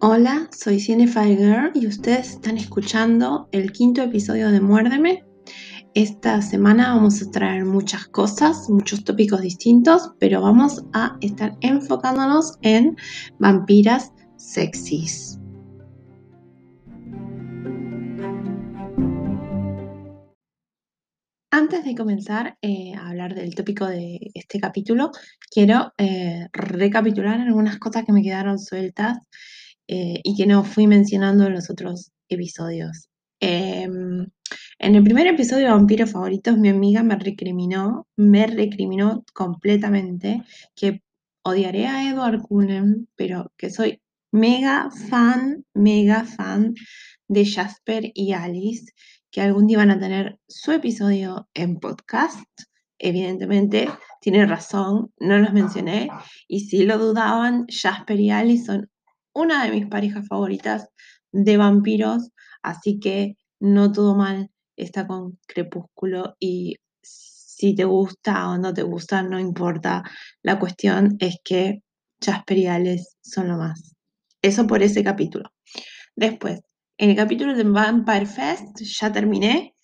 Hola, soy Cinefile Girl y ustedes están escuchando el quinto episodio de Muérdeme. Esta semana vamos a traer muchas cosas, muchos tópicos distintos, pero vamos a estar enfocándonos en vampiras sexys. Antes de comenzar eh, a hablar del tópico de este capítulo, quiero eh, recapitular algunas cosas que me quedaron sueltas eh, y que no fui mencionando en los otros episodios. Em, en el primer episodio de Vampiros Favoritos, mi amiga me recriminó, me recriminó completamente que odiaré a Edward Cullen, pero que soy mega fan, mega fan de Jasper y Alice, que algún día van a tener su episodio en podcast. Evidentemente, tiene razón, no los mencioné. Y si lo dudaban, Jasper y Alice son una de mis parejas favoritas de vampiros, así que no todo mal está con Crepúsculo y si te gusta o no te gusta, no importa. La cuestión es que Jasper son lo más. Eso por ese capítulo. Después, en el capítulo de Vampire Fest, ya terminé,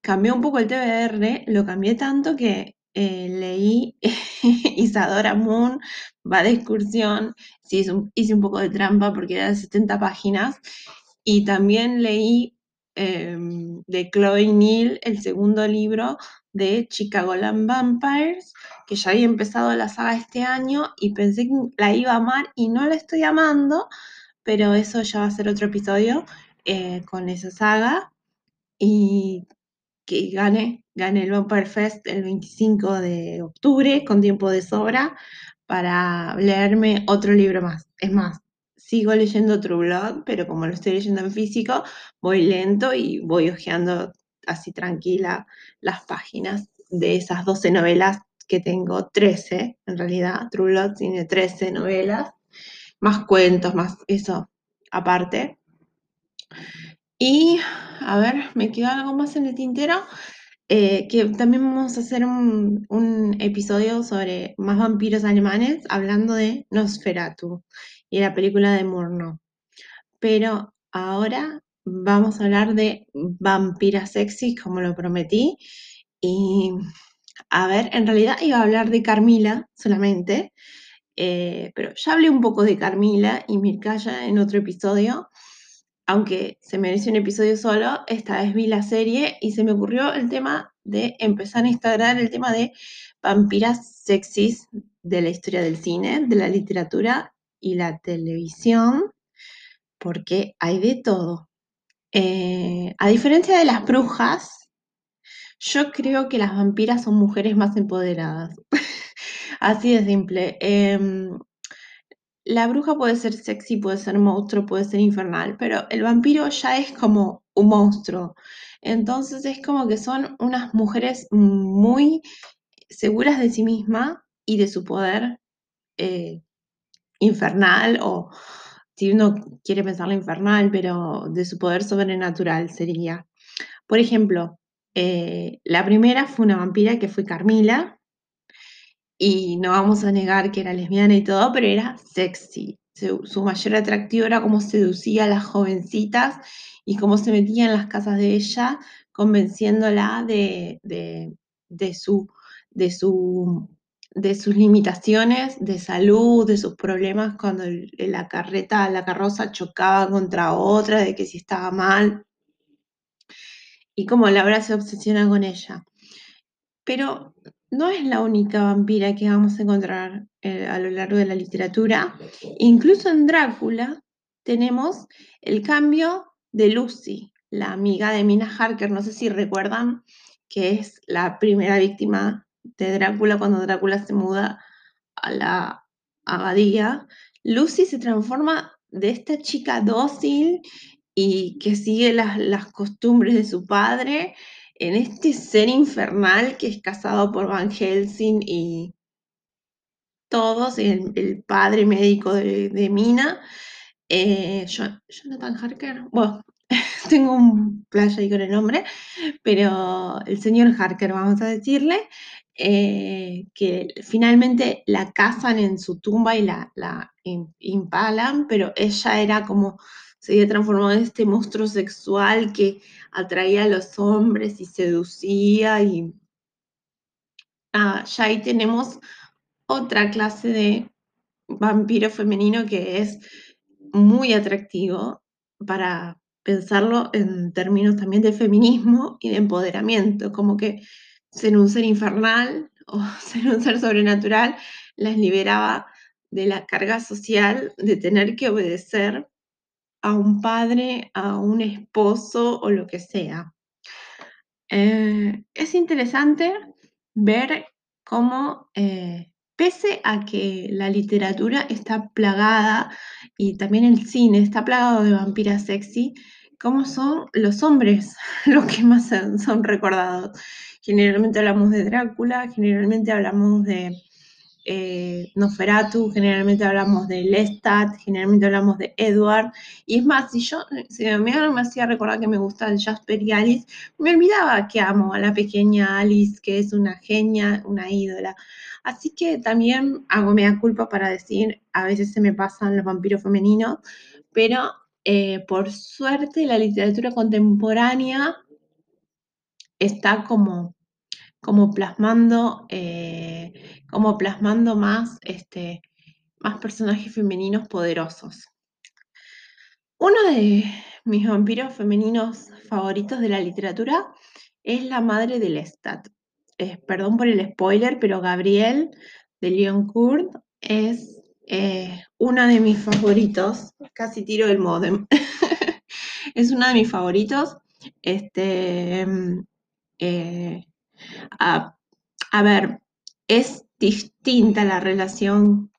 cambié un poco el TBR, lo cambié tanto que eh, leí Isadora Moon va de excursión, sí, hice un, poco de trampa porque era de 70 páginas, y también leí em, de Chloe Neal el segundo libro de Chicago Land Vampires, que ya había empezado la saga este año y pensé que la iba a amar y no la estoy amando, pero eso ya va a ser otro episodio eh, con esa saga. Y que gane, gane el Vampire Fest el 25 de octubre con tiempo de sobra para leerme otro libro más. Es más, sigo leyendo True Blood, pero como lo estoy leyendo en físico, voy lento y voy hojeando así tranquila las páginas de esas 12 novelas que tengo, 13 en realidad. True tiene 13 novelas, más cuentos, más eso aparte. Y a ver, me queda algo más en el tintero. Eh, que también vamos a hacer un, episodio sobre más vampiros alemanes, hablando de Nosferatu y la película de Murnau. Pero ahora vamos a hablar de vampiras sexy, como lo prometí. Y a ver, en realidad iba a hablar de Carmila solamente, eh, pero ya hablé un poco de Carmila y Mircaya en otro episodio aunque se merece un episodio solo, esta vez vi la serie y se me ocurrió el tema de empezar a instalar el tema de vampiras sexys de la historia del cine, de la literatura y la televisión, porque hay de todo. Eh, a diferencia de las brujas, yo creo que las vampiras son mujeres más empoderadas. Así de simple. Em, la bruja puede ser sexy, puede ser monstruo, puede ser infernal, pero el vampiro ya es como un monstruo. Entonces es como que son unas mujeres muy seguras de sí misma y de su poder eh, infernal o si uno quiere pensarlo infernal, pero de su poder sobrenatural sería. Por ejemplo, eh, la primera fue una vampira que fue Carmila, y no vamos a negar que era lesbiana y todo, pero era sexy. Su, mayor atractivo era cómo seducía a las jovencitas y cómo se metía en las casas de ella, convenciéndola de, su, de, su, de sus limitaciones de salud, de sus problemas cuando la carreta, la carroza chocaba contra otra, de que si estaba mal. Y cómo Laura se obsesiona con ella. Pero no es la única vampira que vamos a encontrar eh, a lo largo de la literatura. Incluso en Drácula tenemos el cambio de Lucy, la amiga de Mina Harker. No sé si recuerdan que es la primera víctima de Drácula cuando Drácula se muda a la abadía. Lucy se transforma de esta chica dócil y que sigue las, las costumbres de su padre en este ser infernal que es casado por Van Helsing y todos, el, el padre médico de, Mina, eh, Jonathan Harker, bueno, tengo un playa ahí con el nombre, pero el señor Harker, vamos a decirle, eh, que finalmente la cazan en su tumba y la, la impalan, pero ella era como, se había transformado en este monstruo sexual que atraía a los hombres y seducía y ya ahí tenemos otra clase de vampiro femenino que es muy atractivo para pensarlo en términos también de feminismo y de empoderamiento, como que ser un ser infernal o ser un ser sobrenatural las liberaba de la carga social de tener que obedecer a un padre, a un esposo o lo que sea. Eh, es interesante ver cómo, eh, pese a que la literatura está plagada y también el cine está plagado de vampiras sexy, cómo son los hombres los que más son recordados. Generalmente hablamos de Drácula, generalmente hablamos de eh, Nosferatu, generalmente hablamos de Lestat, generalmente hablamos de Edward. Y es más, si yo, si me, hacía recordar que me gusta el Jasper y Alice, me olvidaba que amo a la pequeña Alice, que es una genia, una ídola. Así que también hago mea culpa para decir, a veces se me pasan los vampiros femeninos, pero eh, por suerte la literatura contemporánea está como como plasmando, eh, como plasmando más, este, más personajes femeninos poderosos. Uno de mis vampiros femeninos favoritos de la literatura es la madre de Lestat. perdón por el spoiler, pero Gabriel de Leon Kurt es eh, una de mis favoritos. Casi tiro el modem. es una de mis favoritos. Este, eh, a, ver, es distinta la relación.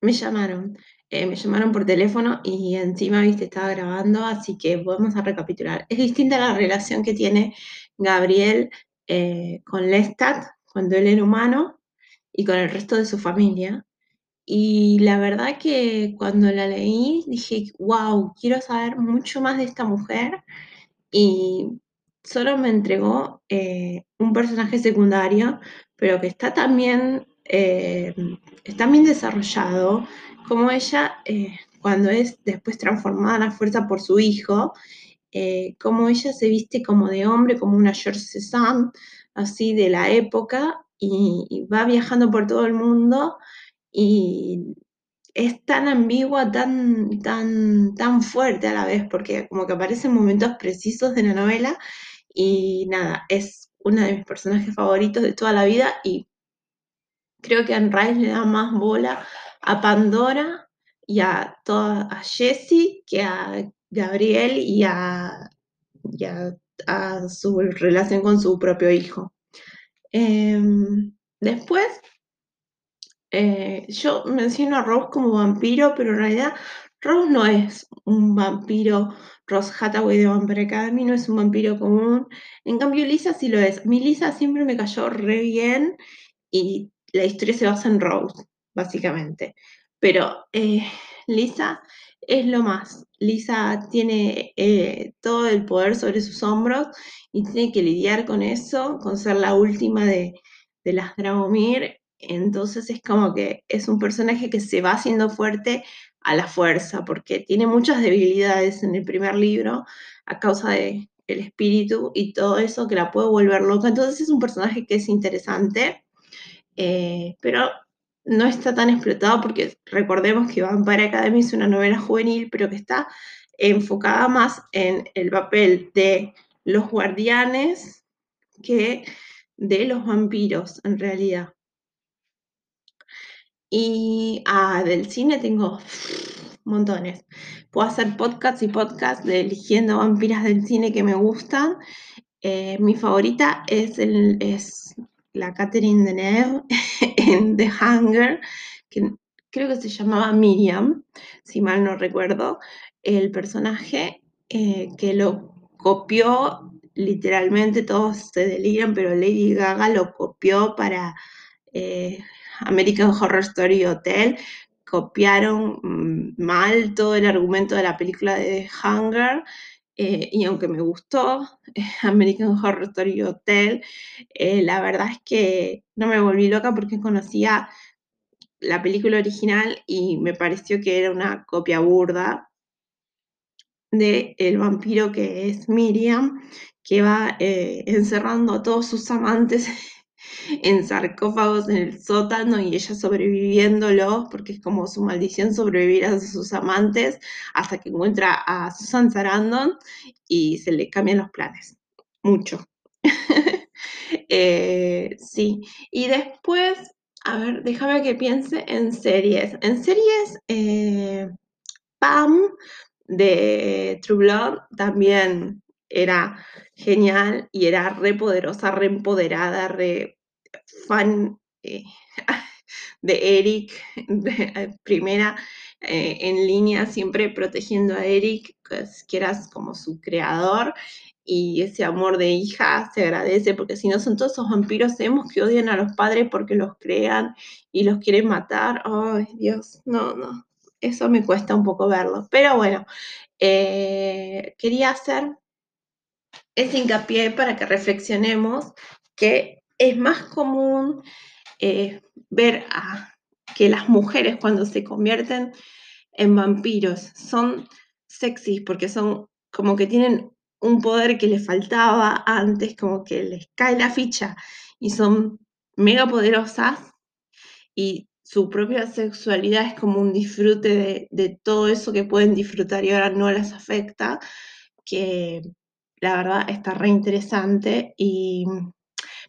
Me llamaron, eh, me llamaron por teléfono y encima, viste, estaba grabando, así que vamos a recapitular. Es distinta la relación que tiene Gabriel eh, con Lestat cuando él era humano y con el resto de su familia. Y la verdad que cuando la leí dije, wow, quiero saber mucho más de esta mujer. Y solo me entregó eh, un personaje secundario, pero que está también, eh, está bien desarrollado, como ella, eh, cuando es después transformada a la fuerza por su hijo, como ella se viste como de hombre, como una George Cézanne, así de la época, y, y va viajando por todo el mundo y es tan ambigua, tan, tan, tan fuerte a la vez, porque como que aparecen momentos precisos de la novela y nada, es una de mis personajes favoritos de toda la vida y creo que Rice le da más bola a Pandora y a, toda, a Jessie que a Gabriel y a, a, su relación con su propio hijo. Em, después, eh, yo menciono a Rose como vampiro, pero en realidad Rose no es un vampiro Ross Hathaway de Vampire Academy no es un vampiro común. En cambio, Lisa sí lo es. Mi Lisa siempre me cayó re bien y la historia se basa en Rose, básicamente. Pero eh, Lisa es lo más. Lisa tiene eh, todo el poder sobre sus hombros y tiene que lidiar con eso, con ser la última de, de las Dragomir. Entonces es como que es un personaje que se va haciendo fuerte a la fuerza, porque tiene muchas debilidades en el primer libro a causa de espíritu y todo eso que la puede volver loca. Entonces es un personaje que es interesante, eh, pero no está tan explotado porque recordemos que Vampire Academy es una novela juvenil, pero que está enfocada más en el papel de los guardianes que de los vampiros en realidad. Y ah, del cine tengo montones. Puedo hacer podcasts y podcasts de eligiendo vampiras del cine que me gustan. Eh, mi favorita es, es la Catherine Deneuve en The Hunger, que creo que se llamaba Miriam, si mal no recuerdo, el personaje eh, que lo copió literalmente, todos se deliran, pero Lady Gaga lo copió para eh, American Horror Story Hotel, copiaron mm, mal todo el argumento de la película de Hunger eh, y aunque me gustó American Horror Story Hotel, eh, la verdad es que no me volví loca porque conocía la película original y me pareció que era una copia burda de el vampiro que es Miriam, que va eh, encerrando a todos sus amantes en sarcófagos en el sótano y ella sobreviviéndolo, porque es como su maldición sobrevivir a sus amantes hasta que encuentra a Susan Sarandon y se le cambian los planes. Mucho. Eh, sí. Y después, a ver, déjame que piense en series. En series, eh, Pam de True Blood también era genial y era re poderosa, re empoderada, re fan eh, de Eric, eh, primera eh, en línea, siempre protegiendo a Eric, que eras como su creador, y ese amor de hija se agradece, porque si no son todos esos vampiros hemos que odian a los padres porque los crean y los quieren matar. Ay, Dios, no, no, eso me cuesta un poco verlo. Pero bueno, quería hacer ese hincapié para que reflexionemos que es más común eh, ver a, que las mujeres cuando se convierten en vampiros son sexys porque son como que tienen un poder que les faltaba antes, como que les cae la ficha y son mega poderosas y su propia sexualidad es como un disfrute de, de todo eso que pueden disfrutar y ahora no les afecta, que la verdad está re interesante y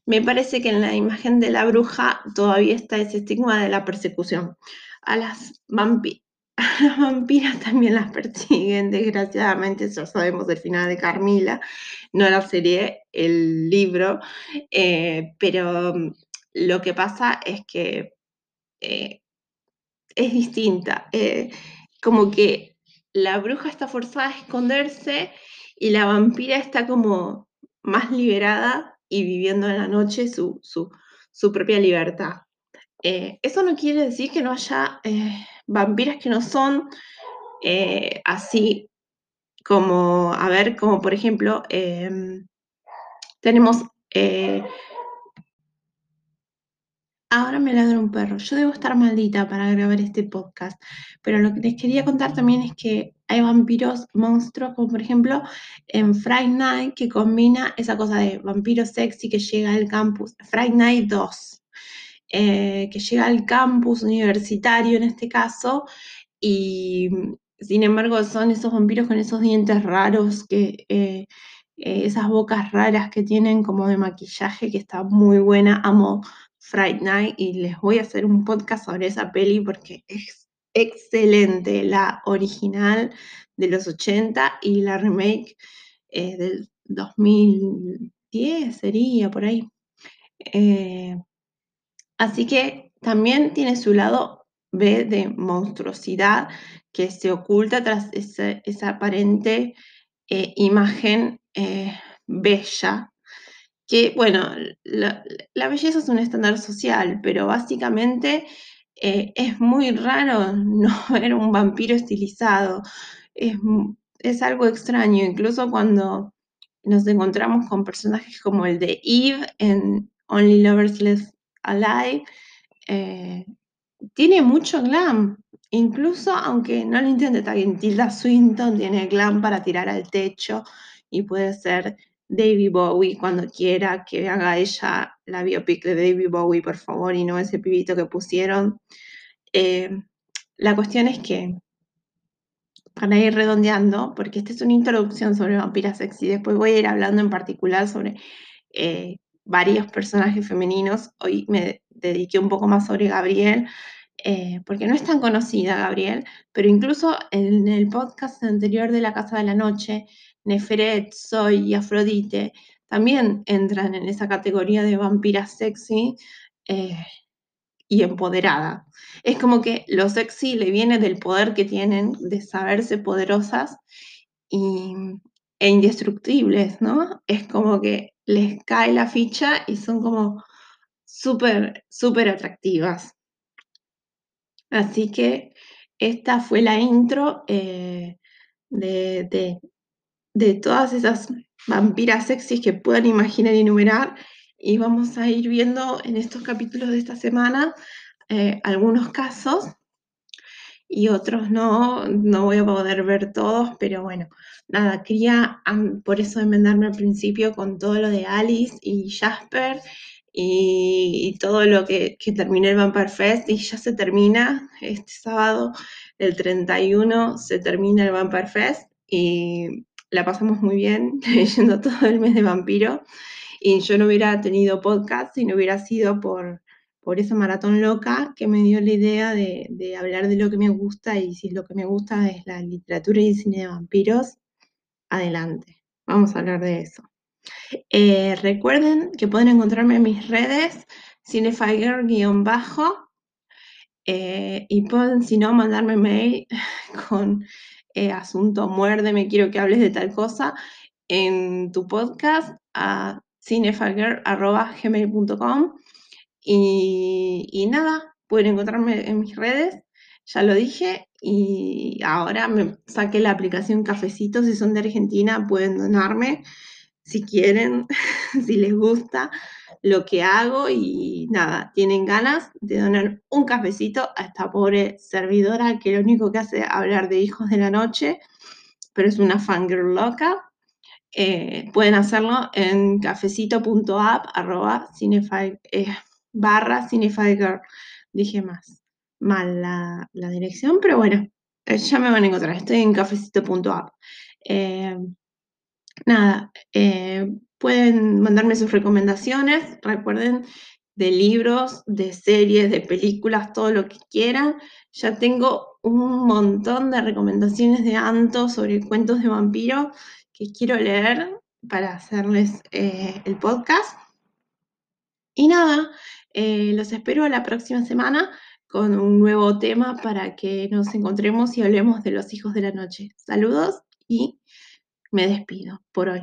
me parece que en la imagen de la bruja todavía está ese estigma de la persecución. A las, vampiras también las persiguen, desgraciadamente, ya sabemos el final de Carmila, no la serie, el libro, eh, pero mm, lo que pasa es que eh, es distinta, eh, como que la bruja está forzada a esconderse y la vampira está como más liberada y viviendo en la noche su, propia libertad. Eh, eso no quiere decir que no haya eh, vampiras que no son eh, así como, a ver, como por ejemplo, em, tenemos Ahora me ladra un perro. Yo debo estar maldita para grabar este podcast, pero lo que les quería contar también es que hay vampiros monstruos, como por ejemplo en Friday Night, que combina esa cosa de vampiro sexy que llega al campus, Friday Night 2, eh, que llega al campus universitario en este caso, y sin embargo son esos vampiros con esos dientes raros, que eh, eh, esas bocas raras que tienen como de maquillaje, que está muy buena, amo Friday Night y les voy a hacer un podcast sobre esa peli porque es excelente, la original de los 80 y la remake eh, del 2010 sería por ahí. Eh, así que también tiene su lado B de monstruosidad que se oculta tras esa, aparente eh, imagen bella que, bueno, la, belleza es un estándar social, pero básicamente eh, es muy raro no ver un vampiro estilizado. Es, es, algo extraño, incluso cuando nos encontramos con personajes como el de Eve en Only Lovers Left Alive. Eh, tiene mucho glam, incluso aunque no lo entiende también, Tilda Swinton tiene glam para tirar al techo y puede ser David Bowie cuando quiera que haga ella la biopic de David Bowie, por favor, y no ese pibito que pusieron. Eh, la cuestión es que, para ir redondeando, porque esta es una introducción sobre vampiras sexy, después voy a ir hablando en particular sobre eh, varios personajes femeninos. Hoy me dediqué un poco más sobre Gabriel, eh, porque no es tan conocida Gabriel, pero incluso en el podcast anterior de La Casa de la Noche Neferet, Zoe y Afrodite también entran en esa categoría de vampira sexy eh, y empoderada. Es como que lo sexy le viene del poder que tienen de saberse poderosas e indestructibles, ¿no? Es como que les cae la ficha y son como súper, súper atractivas. Así que esta fue la intro eh, de todas esas vampiras sexys que puedan imaginar y enumerar. Y vamos a ir viendo en estos capítulos de esta semana eh, algunos casos y otros no, no voy a poder ver todos, pero bueno, nada, quería por eso enmendarme al principio con todo lo de Alice y Jasper y, todo lo que, que terminó el Vampire Fest y ya se termina este sábado, el 31, se termina el Vampire Fest la pasamos muy bien leyendo todo el mes de vampiro. Y yo no hubiera tenido podcast si no hubiera sido por, por esa maratón loca que me dio la idea de, de, hablar de lo que me gusta. Y si lo que me gusta es la literatura y el cine de vampiros, adelante, vamos a hablar de eso. Eh, recuerden que pueden encontrarme en mis redes, cinefiger-bajo, eh, y pueden, si no, mandarme mail con eh, asunto muérdeme, quiero que hables de tal cosa, en tu podcast a cinefiger.gmail.com y, y nada, pueden encontrarme en mis redes, ya lo dije, y ahora me saqué la aplicación Cafecito, si son de Argentina pueden donarme si quieren, si les gusta lo que hago y nada, tienen ganas de donar un cafecito a esta pobre servidora que lo único que hace es hablar de hijos de la noche, pero es una fangirl loca. Eh, pueden hacerlo en cafecito.app arroba eh, barra. Dije más mal la, dirección, pero bueno, eh, ya me van a encontrar. Estoy en cafecito.app. Nada, eh, pueden mandarme sus recomendaciones, recuerden, de libros, de series, de películas, todo lo que quieran. Ya tengo un montón de recomendaciones de Anto sobre cuentos de vampiro que quiero leer para hacerles eh, el podcast. Y nada, eh, los espero la próxima semana con un nuevo tema para que nos encontremos y hablemos de los hijos de la noche. Saludos y me despido por hoy.